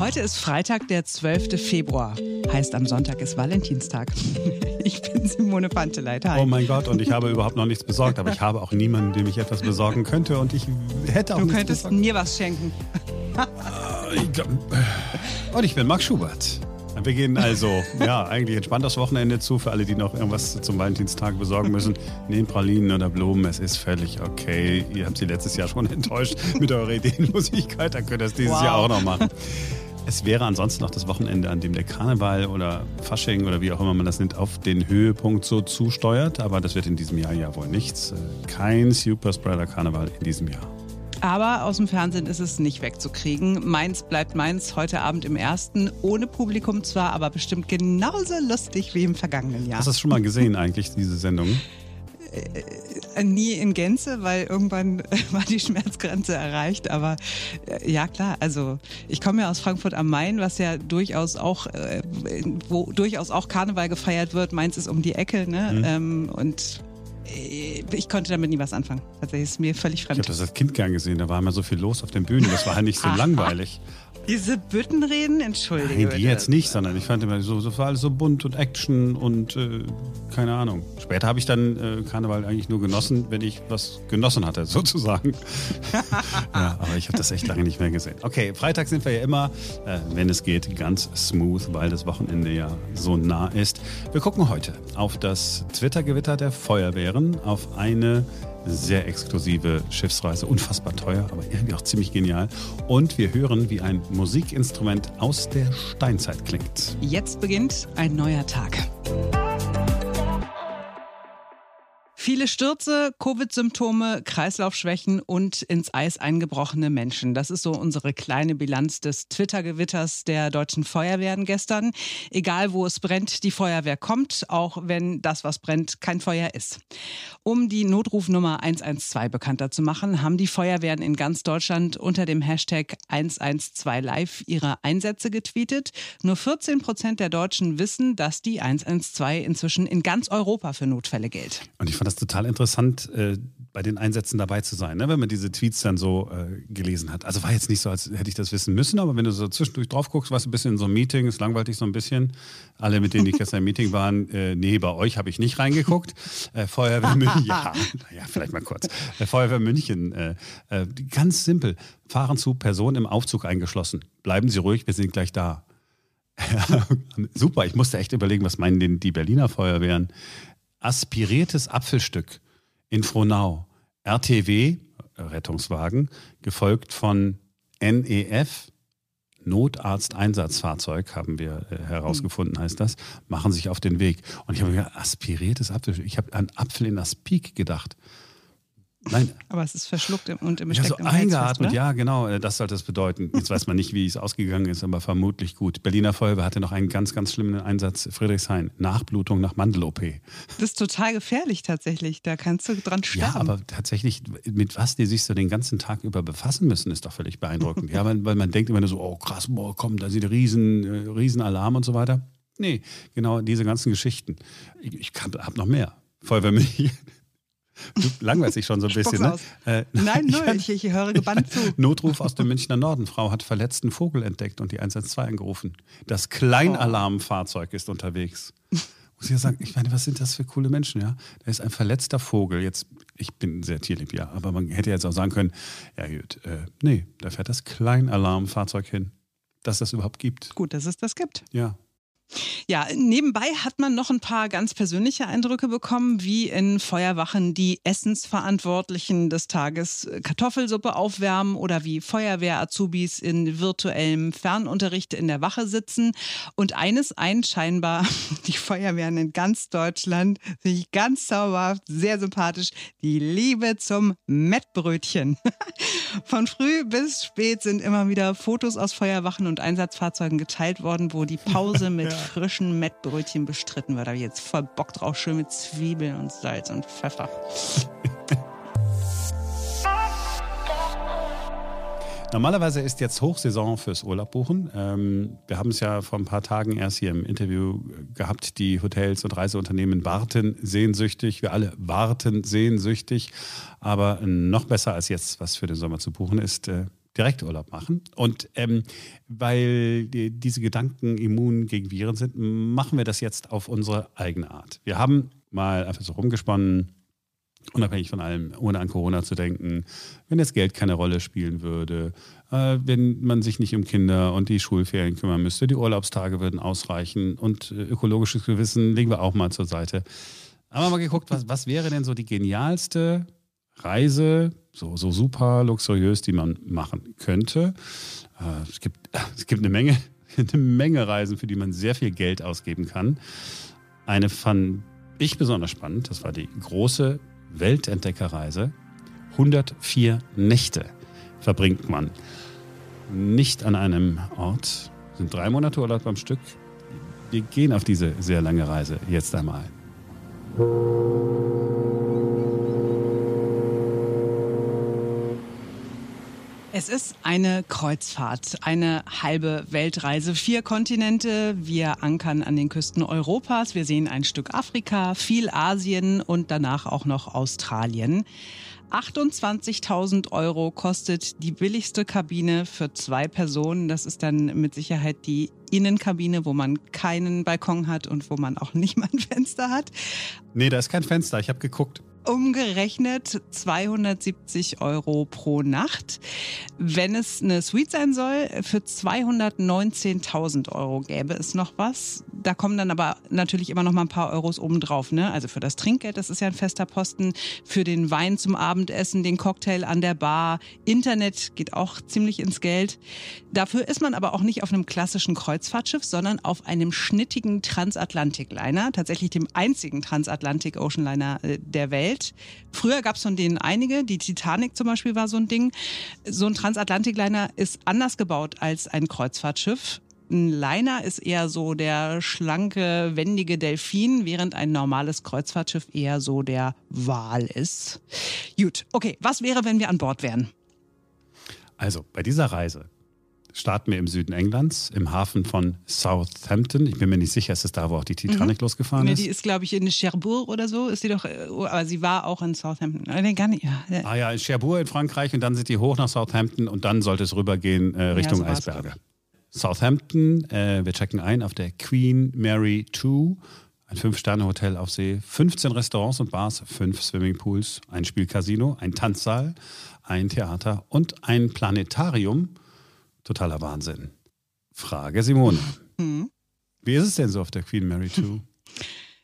Heute ist Freitag, der 12. Februar. Heißt, am Sonntag ist Valentinstag. Ich bin Simone Panteleit. Oh mein Gott, und ich habe überhaupt noch nichts besorgt, aber ich habe auch niemanden, dem ich etwas besorgen könnte und ich hätte auch Du könntest besorgt. mir was schenken. Und ich bin Marc Schubert. Wir gehen also, ja, eigentlich entspannt das Wochenende zu für alle, die noch irgendwas zum Valentinstag besorgen müssen. Nehmt Pralinen oder Blumen, es ist völlig okay. Ihr habt sie letztes Jahr schon enttäuscht mit eurer Ideenlosigkeit, dann könnt ihr es dieses Wow. Jahr auch noch machen. Es wäre ansonsten noch das Wochenende, an dem der Karneval oder Fasching oder wie auch immer man das nennt, auf den Höhepunkt so zusteuert. Aber das wird in diesem Jahr ja wohl nichts. Äh, Kein Superspreader Karneval in diesem Jahr. Aber aus dem Fernsehen ist es nicht wegzukriegen. Meins bleibt meins heute Abend im ersten. Ohne Publikum zwar, aber bestimmt genauso lustig wie im vergangenen Jahr. Hast du das schon mal gesehen eigentlich, diese Sendung? Äh, Nie in Gänze, weil irgendwann war die Schmerzgrenze erreicht. Aber äh, ja, klar, also ich komme ja aus Frankfurt am Main, was ja durchaus auch, äh, wo durchaus auch Karneval gefeiert wird. Meins ist um die Ecke, ne? Mhm. Ähm, und äh, ich konnte damit nie was anfangen. Tatsächlich ist mir völlig Ich fremd. habe das als Kind gern gesehen, da war immer so viel los auf den Bühnen. Das war halt nicht so langweilig. Diese Büttenreden, entschuldige Nein, die bitte. jetzt nicht, sondern ich fand immer so, so war alles so bunt und Action und äh, keine Ahnung. Später habe ich dann äh, Karneval eigentlich nur genossen, wenn ich was genossen hatte, sozusagen. ja, aber ich habe das echt lange nicht mehr gesehen. Okay, Freitag sind wir ja immer, äh, wenn es geht, ganz smooth, weil das Wochenende ja so nah ist. Wir gucken heute auf das Twitter-Gewitter der Feuerwehren, auf eine sehr exklusive Schiffsreise, unfassbar teuer, aber irgendwie auch ziemlich genial. Und wir hören, wie ein Musikinstrument aus der Steinzeit klingt. Jetzt beginnt ein neuer Tag. Viele Stürze, Covid-Symptome, Kreislaufschwächen und ins Eis eingebrochene Menschen. Das ist so unsere kleine Bilanz des Twitter-Gewitters der deutschen Feuerwehren gestern. Egal wo es brennt, die Feuerwehr kommt, auch wenn das, was brennt, kein Feuer ist. Um die Notrufnummer 112 bekannter zu machen, haben die Feuerwehren in ganz Deutschland unter dem Hashtag 112 Live ihre Einsätze getweetet. Nur 14 Prozent der Deutschen wissen, dass die 112 inzwischen in ganz Europa für Notfälle gilt. Und ich fand das total interessant, äh, bei den Einsätzen dabei zu sein, ne? wenn man diese Tweets dann so äh, gelesen hat. Also war jetzt nicht so, als hätte ich das wissen müssen, aber wenn du so zwischendurch drauf guckst, warst du ein bisschen in so einem Meeting, es langweilt dich so ein bisschen. Alle, mit denen ich gestern im Meeting waren, äh, nee, bei euch habe ich nicht reingeguckt. Äh, Feuerwehr München, ja, ja, vielleicht mal kurz. Äh, Feuerwehr München, äh, äh, ganz simpel, fahren zu Personen im Aufzug eingeschlossen. Bleiben Sie ruhig, wir sind gleich da. Super, ich musste echt überlegen, was meinen denn die Berliner Feuerwehren? Aspiriertes Apfelstück in Frohnau. RTW, Rettungswagen, gefolgt von NEF, Notarzteinsatzfahrzeug, haben wir äh, herausgefunden, heißt das, machen sich auf den Weg. Und ich habe mir gedacht, aspiriertes Apfelstück. Ich habe an Apfel in Aspik gedacht. Nein, Aber es ist verschluckt und im so im Hals fest, eingeatmet, ja, genau, äh, das sollte es bedeuten. Jetzt weiß man nicht, wie es ausgegangen ist, aber vermutlich gut. Berliner Feuerwehr hatte noch einen ganz, ganz schlimmen Einsatz, Friedrichshain, Nachblutung nach Mandel-OP. Das ist total gefährlich tatsächlich. Da kannst du dran sterben. Ja, aber tatsächlich, mit was die sich so den ganzen Tag über befassen müssen, ist doch völlich beeindruckend. ja, weil, weil man denkt immer nur so, oh krass, boah, komm, da sind Riesen, äh, Riesenalarm und so weiter. Nee, genau diese ganzen Geschichten. Ich, ich habe noch mehr. Feuerwehr München. Du langweilst dich schon so ein bisschen, ne? Äh, Nein, null. Ich, ich höre gebannt zu. Notruf aus dem Münchner Norden. Frau hat verletzten Vogel entdeckt und die 112 angerufen. Das Kleinalarmfahrzeug ist unterwegs. Muss ich ja sagen, ich meine, was sind das für coole Menschen, ja? Da ist ein verletzter Vogel. Jetzt, ich bin sehr tierlieb, ja, aber man hätte jetzt auch sagen können, ja gut, äh, nee, da fährt das Kleinalarmfahrzeug hin. Dass das überhaupt gibt. Gut, dass es das gibt. Ja. Ja, nebenbei hat man noch ein paar ganz persönliche Eindrücke bekommen, wie in Feuerwachen die Essensverantwortlichen des Tages Kartoffelsuppe aufwärmen oder wie Feuerwehr-Azubis in virtuellem Fernunterricht in der Wache sitzen. Und eines eint scheinbar, die Feuerwehren in ganz Deutschland, finde ich ganz zauberhaft, sehr sympathisch, die Liebe zum Mettbrötchen. Von früh bis spät sind immer wieder Fotos aus Feuerwachen und Einsatzfahrzeugen geteilt worden, wo die Pause mit frischen Mettbrötchen bestritten wird. Da habe ich jetzt voll Bock drauf, schön mit Zwiebeln und Salz und Pfeffer. Normalerweise ist jetzt Hochsaison fürs Urlaub buchen. Ähm, wir haben es ja vor ein paar Tagen erst hier im Interview gehabt. Die Hotels und Reiseunternehmen warten sehnsüchtig. Wir alle warten sehnsüchtig. Aber noch besser als jetzt, was für den Sommer zu buchen ist, äh, Direkturlaub machen. Und ähm, weil die, diese Gedanken immun gegen Viren sind, machen wir das jetzt auf unsere eigene Art. Wir haben mal einfach so rumgesponnen, unabhängig von allem, ohne an Corona zu denken, wenn das Geld keine Rolle spielen würde, äh, wenn man sich nicht um Kinder und die Schulferien kümmern müsste, die Urlaubstage würden ausreichen und äh, ökologisches Gewissen legen wir auch mal zur Seite. Haben wir mal geguckt, was, was wäre denn so die genialste Reise, so, so super luxuriös, die man machen könnte. Äh, es, gibt, es gibt eine Menge, eine Menge Reisen, für die man sehr viel Geld ausgeben kann. Eine fand ich besonders spannend, das war die große Weltentdeckerreise. 104 Nächte verbringt man nicht an einem Ort, sind drei Monate Urlaub am Stück. Wir gehen auf diese sehr lange Reise jetzt einmal. Es ist eine Kreuzfahrt, eine halbe Weltreise, vier Kontinente. Wir ankern an den Küsten Europas, wir sehen ein Stück Afrika, viel Asien und danach auch noch Australien. 28.000 Euro kostet die billigste Kabine für zwei Personen. Das ist dann mit Sicherheit die Innenkabine, wo man keinen Balkon hat und wo man auch nicht mal ein Fenster hat. Nee, da ist kein Fenster. Ich habe geguckt umgerechnet 270 Euro pro Nacht. Wenn es eine Suite sein soll, für 219.000 Euro gäbe es noch was. Da kommen dann aber natürlich immer noch mal ein paar Euros obendrauf. Ne? Also für das Trinkgeld, das ist ja ein fester Posten. Für den Wein zum Abendessen, den Cocktail an der Bar. Internet geht auch ziemlich ins Geld. Dafür ist man aber auch nicht auf einem klassischen Kreuzfahrtschiff, sondern auf einem schnittigen Transatlantikliner. Tatsächlich dem einzigen Transatlantik Oceanliner äh, der Welt. Früher gab es von denen einige, die Titanic zum Beispiel war so ein Ding. So ein Transatlantikliner ist anders gebaut als ein Kreuzfahrtschiff. Ein Liner ist eher so der schlanke, wendige Delfin, während ein normales Kreuzfahrtschiff eher so der Wal ist. Gut, okay, was wäre, wenn wir an Bord wären? Also bei dieser Reise starten wir im Süden Englands, im Hafen von Southampton. Ich bin mir nicht sicher, ist es da, wo auch die Titanic mhm. losgefahren nee, ist? Die ist, glaube ich, in Cherbourg oder so. Ist sie doch, äh, aber sie war auch in Southampton. Nee, gar nicht, ja. Ah ja, in Cherbourg in Frankreich und dann sind die hoch nach Southampton und dann sollte es rübergehen äh, Richtung ja, so Eisberge. Southampton, äh, wir checken ein auf der Queen Mary 2, ein Fünf-Sterne-Hotel auf See, 15 Restaurants und Bars, fünf Swimmingpools, ein Spielcasino, ein Tanzsaal, ein Theater und ein Planetarium Totaler Wahnsinn. Frage Simone. Mhm. Wie ist es denn so auf der Queen Mary 2?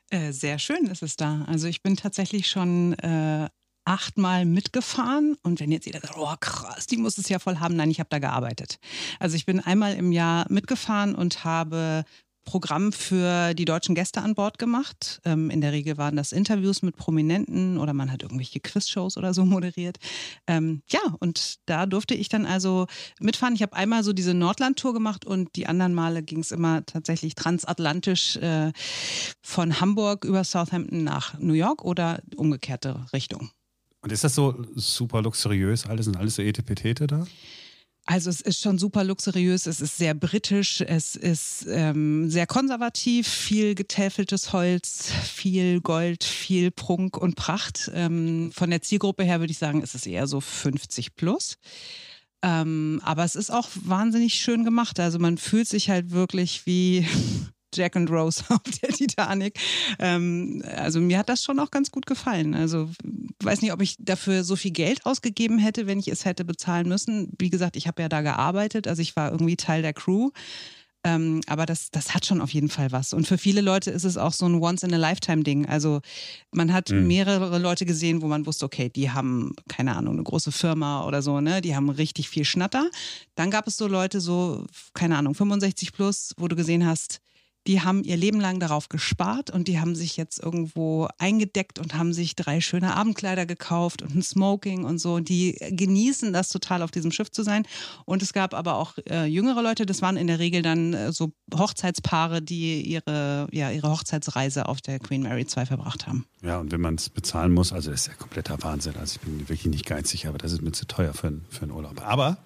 Äh, sehr schön ist es da. Also ich bin tatsächlich schon äh, achtmal mitgefahren und wenn jetzt jeder sagt, oh krass, die muss es ja voll haben, nein, ich habe da gearbeitet. Also ich bin einmal im Jahr mitgefahren und habe Programm für die deutschen Gäste an Bord gemacht. Ähm, in der Regel waren das Interviews mit Prominenten oder man hat irgendwelche Quizshows oder so moderiert. Ähm, ja, und da durfte ich dann also mitfahren. Ich habe einmal so diese Nordland-Tour gemacht und die anderen Male ging es immer tatsächlich transatlantisch äh, von Hamburg über Southampton nach New York oder umgekehrte Richtung. Und ist das so super luxuriös? Alles sind alles so Etepetete da? Also es ist schon super luxuriös, es ist sehr britisch, es ist ähm, sehr konservativ, viel getäfeltes Holz, viel Gold, viel Prunk und Pracht. Ähm, von der Zielgruppe her würde ich sagen, ist es eher so 50 plus. Ähm, aber es ist auch wahnsinnig schön gemacht. Also man fühlt sich halt wirklich wie Jack and Rose auf der Titanic. Ähm, also mir hat das schon auch ganz gut gefallen. Also weiß nicht, ob ich dafür so viel Geld ausgegeben hätte, wenn ich es hätte bezahlen müssen. Wie gesagt, ich habe ja da gearbeitet, also ich war irgendwie Teil der Crew. Ähm, aber das, das hat schon auf jeden Fall was. Und für viele Leute ist es auch so ein Once-in-a-Lifetime-Ding. Also man hat mhm. mehrere Leute gesehen, wo man wusste, okay, die haben, keine Ahnung, eine große Firma oder so, ne? Die haben richtig viel Schnatter. Dann gab es so Leute, so, keine Ahnung, 65 plus, wo du gesehen hast, die haben ihr Leben lang darauf gespart und die haben sich jetzt irgendwo eingedeckt und haben sich drei schöne Abendkleider gekauft und ein Smoking und so. Und die genießen das total, auf diesem Schiff zu sein. Und es gab aber auch äh, jüngere Leute, das waren in der Regel dann äh, so Hochzeitspaare, die ihre, ja, ihre Hochzeitsreise auf der Queen Mary 2 verbracht haben. Ja, und wenn man es bezahlen muss, also das ist ja kompletter Wahnsinn. Also ich bin wirklich nicht geizig, aber das ist mir zu teuer für, für einen Urlaub. Aber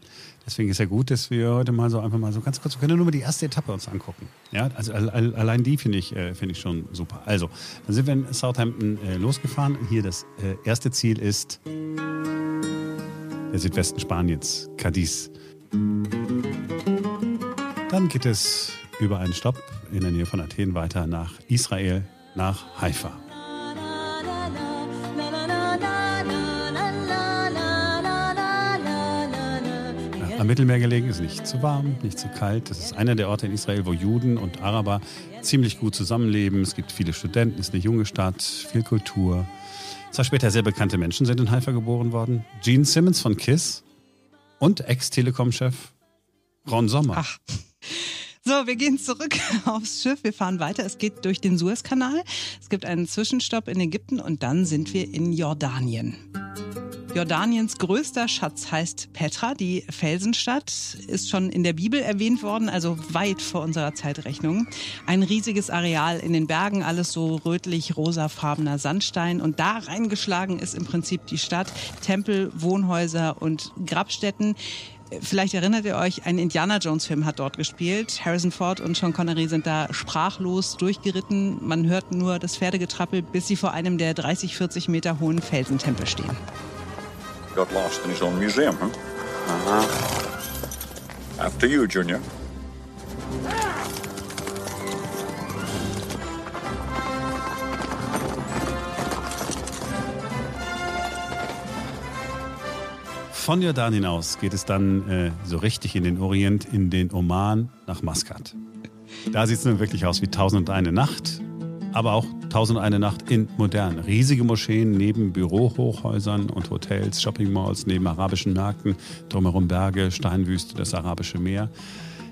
Deswegen ist ja gut, dass wir heute mal so einfach mal so ganz kurz, wir können nur mal die erste Etappe uns angucken. Ja, also allein die finde ich, äh, finde ich schon super. Also, dann sind wir in Southampton äh, losgefahren. Hier das äh, erste Ziel ist der Südwesten Spaniens, Cadiz. Dann geht es über einen Stopp in der Nähe von Athen weiter nach Israel, nach Haifa. Am Mittelmeer gelegen ist nicht zu warm, nicht zu kalt. Das ist einer der Orte in Israel, wo Juden und Araber ziemlich gut zusammenleben. Es gibt viele Studenten, es ist eine junge Stadt, viel Kultur. Zwei später sehr bekannte Menschen sind in Haifa geboren worden. Gene Simmons von KISS und Ex-Telekom-Chef Ron Sommer. Ach. So, wir gehen zurück aufs Schiff. Wir fahren weiter. Es geht durch den Suezkanal. Es gibt einen Zwischenstopp in Ägypten und dann sind wir in Jordanien. Jordaniens größter Schatz heißt Petra, die Felsenstadt, ist schon in der Bibel erwähnt worden, also weit vor unserer Zeitrechnung. Ein riesiges Areal in den Bergen, alles so rötlich-rosafarbener Sandstein und da reingeschlagen ist im Prinzip die Stadt, Tempel, Wohnhäuser und Grabstätten. Vielleicht erinnert ihr euch, ein Indiana Jones Film hat dort gespielt. Harrison Ford und Sean Connery sind da sprachlos durchgeritten. Man hört nur das Pferdegetrappel, bis sie vor einem der 30, 40 Meter hohen Felsentempel stehen. Got lost in his own museum, huh? Uh-huh. After you, Junior. Von Jordanien aus geht es dann äh, so richtig in den Orient, in den Oman nach Maskat. Da sieht es nun wirklich aus wie Tausend und eine Nacht aber auch Tausend eine Nacht in modern. Riesige Moscheen neben Bürohochhäusern und Hotels, Shoppingmalls, neben arabischen Märkten, drumherum Berge, Steinwüste, das arabische Meer.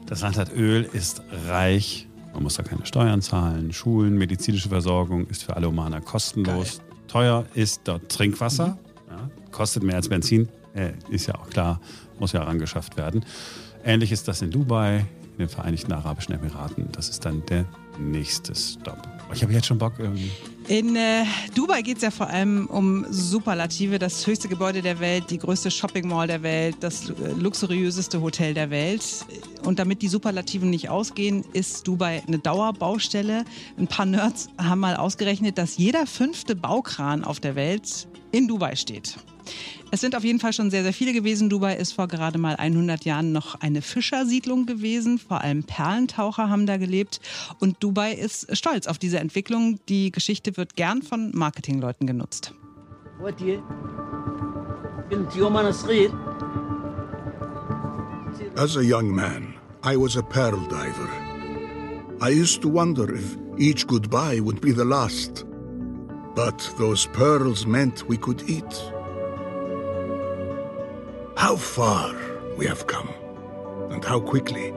Das Land hat Öl, ist reich. Man muss da keine Steuern zahlen. Schulen, medizinische Versorgung ist für alle Omaner kostenlos. Geil. Teuer ist dort Trinkwasser. Mhm. Ja, kostet mehr als Benzin. Äh, ist ja auch klar, muss ja herangeschafft werden. Ähnlich ist das in Dubai, in den Vereinigten Arabischen Emiraten. Das ist dann der nächste Stop. Ich habe jetzt schon Bock irgendwie. In äh, Dubai geht es ja vor allem um Superlative, das höchste Gebäude der Welt, die größte Shopping Mall der Welt, das äh, luxuriöseste Hotel der Welt. Und damit die Superlativen nicht ausgehen, ist Dubai eine Dauerbaustelle. Ein paar Nerds haben mal ausgerechnet, dass jeder fünfte Baukran auf der Welt in Dubai steht. Es sind auf jeden Fall schon sehr, sehr viele gewesen. Dubai ist vor gerade mal 100 Jahren noch eine Fischersiedlung gewesen. Vor allem Perlentaucher haben da gelebt. Und Dubai ist stolz auf diese Entwicklung. Die Geschichte wird gern von Marketingleuten genutzt. As a young man, I was a pearl diver. I used to wonder if each goodbye would be the last. But those pearls meant we could eat. How far we have come and how quickly.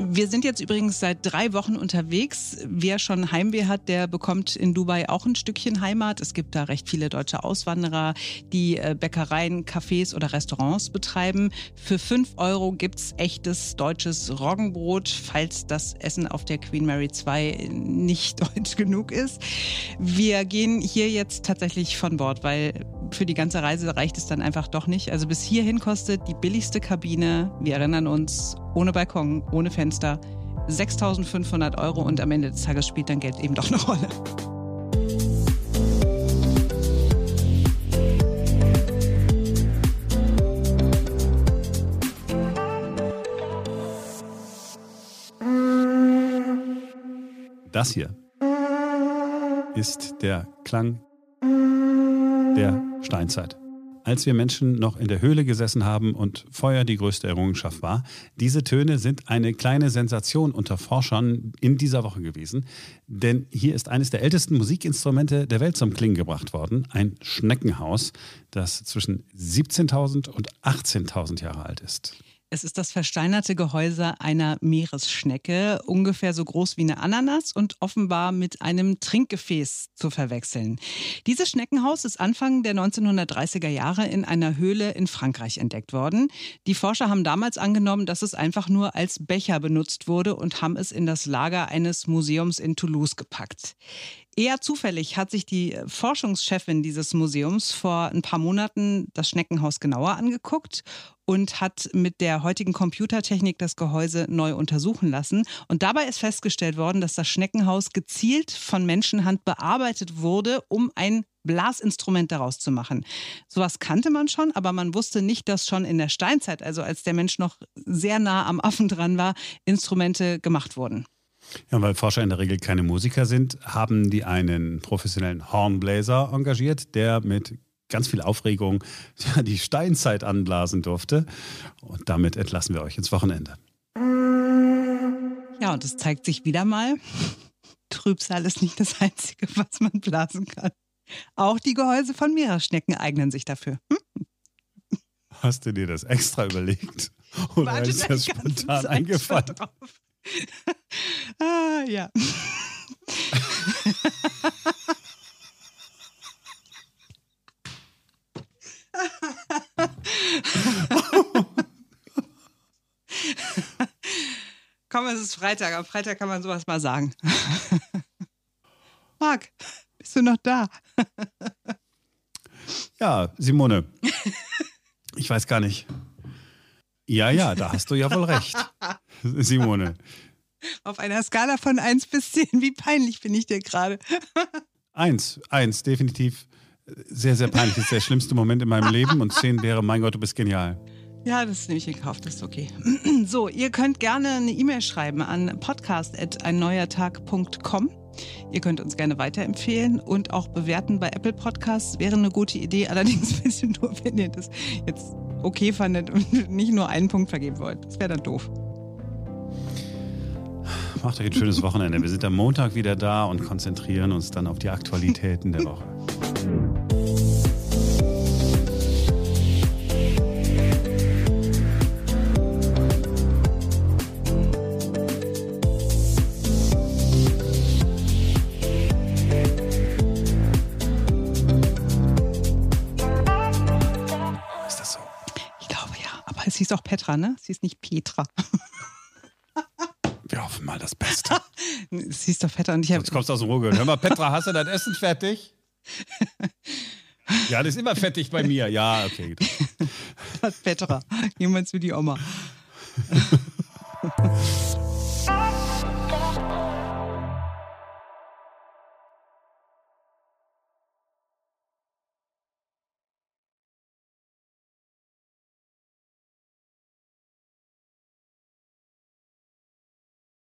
Wir sind jetzt übrigens seit drei Wochen unterwegs. Wer schon Heimweh hat, der bekommt in Dubai auch ein Stückchen Heimat. Es gibt da recht viele deutsche Auswanderer, die äh, Bäckereien, Cafés oder Restaurants betreiben. Für fünf Euro gibt's echtes deutsches Roggenbrot, falls das Essen auf der Queen Mary 2 nicht deutsch genug ist. Wir gehen hier jetzt tatsächlich von Bord, weil für die ganze Reise reicht es dann einfach doch nicht. Also bis hierhin kostet die billigste Kabine, wir erinnern uns, ohne Balkon, ohne Fenster, 6500 Euro und am Ende des Tages spielt dann Geld eben doch eine Rolle. Das hier ist der Klang der Steinzeit als wir Menschen noch in der Höhle gesessen haben und Feuer die größte Errungenschaft war. Diese Töne sind eine kleine Sensation unter Forschern in dieser Woche gewesen, denn hier ist eines der ältesten Musikinstrumente der Welt zum Klingen gebracht worden, ein Schneckenhaus, das zwischen 17.000 und 18.000 Jahre alt ist. Es ist das versteinerte Gehäuse einer Meeresschnecke, ungefähr so groß wie eine Ananas und offenbar mit einem Trinkgefäß zu verwechseln. Dieses Schneckenhaus ist Anfang der 1930er Jahre in einer Höhle in Frankreich entdeckt worden. Die Forscher haben damals angenommen, dass es einfach nur als Becher benutzt wurde und haben es in das Lager eines Museums in Toulouse gepackt. Eher zufällig hat sich die Forschungschefin dieses Museums vor ein paar Monaten das Schneckenhaus genauer angeguckt und hat mit der heutigen Computertechnik das Gehäuse neu untersuchen lassen. Und dabei ist festgestellt worden, dass das Schneckenhaus gezielt von Menschenhand bearbeitet wurde, um ein Blasinstrument daraus zu machen. Sowas kannte man schon, aber man wusste nicht, dass schon in der Steinzeit, also als der Mensch noch sehr nah am Affen dran war, Instrumente gemacht wurden. Ja, weil Forscher in der Regel keine Musiker sind, haben die einen professionellen Hornbläser engagiert, der mit ganz viel Aufregung ja, die Steinzeit anblasen durfte. Und damit entlassen wir euch ins Wochenende. Ja, und es zeigt sich wieder mal, Trübsal ist nicht das Einzige, was man blasen kann. Auch die Gehäuse von Meeresschnecken eignen sich dafür. Hm? Hast du dir das extra überlegt? Oder Warte ist das spontan eingefallen? ah, ja. Komm, es ist Freitag. Am Freitag kann man sowas mal sagen. Marc, bist du noch da? ja, Simone. Ich weiß gar nicht. Ja, ja, da hast du ja wohl recht. Simone. Auf einer Skala von 1 bis 10, wie peinlich bin ich dir gerade? eins, eins, definitiv sehr, sehr peinlich. Das ist der schlimmste Moment in meinem Leben und 10 wäre, mein Gott, du bist genial. Ja, das nehme ich in Kauf, das ist okay. So, ihr könnt gerne eine E-Mail schreiben an podcast.einneuertag.com. Ihr könnt uns gerne weiterempfehlen und auch bewerten bei Apple Podcasts. Wäre eine gute Idee, allerdings ein bisschen nur, wenn ihr das jetzt okay fandet und nicht nur einen Punkt vergeben wollt. Das wäre dann doof. Macht euch ein schönes Wochenende. Wir sind am Montag wieder da und konzentrieren uns dann auf die Aktualitäten der Woche. Sie ist auch Petra, ne? Sie ist nicht Petra. Wir hoffen mal das Beste. Sie ist doch Petra und ich habe. Jetzt kommst du aus dem Ruhrgebiet. Hör mal, Petra, hast du dein Essen fertig? ja, das ist immer fertig bei mir. Ja, okay. Das Petra. Wir zu die Oma.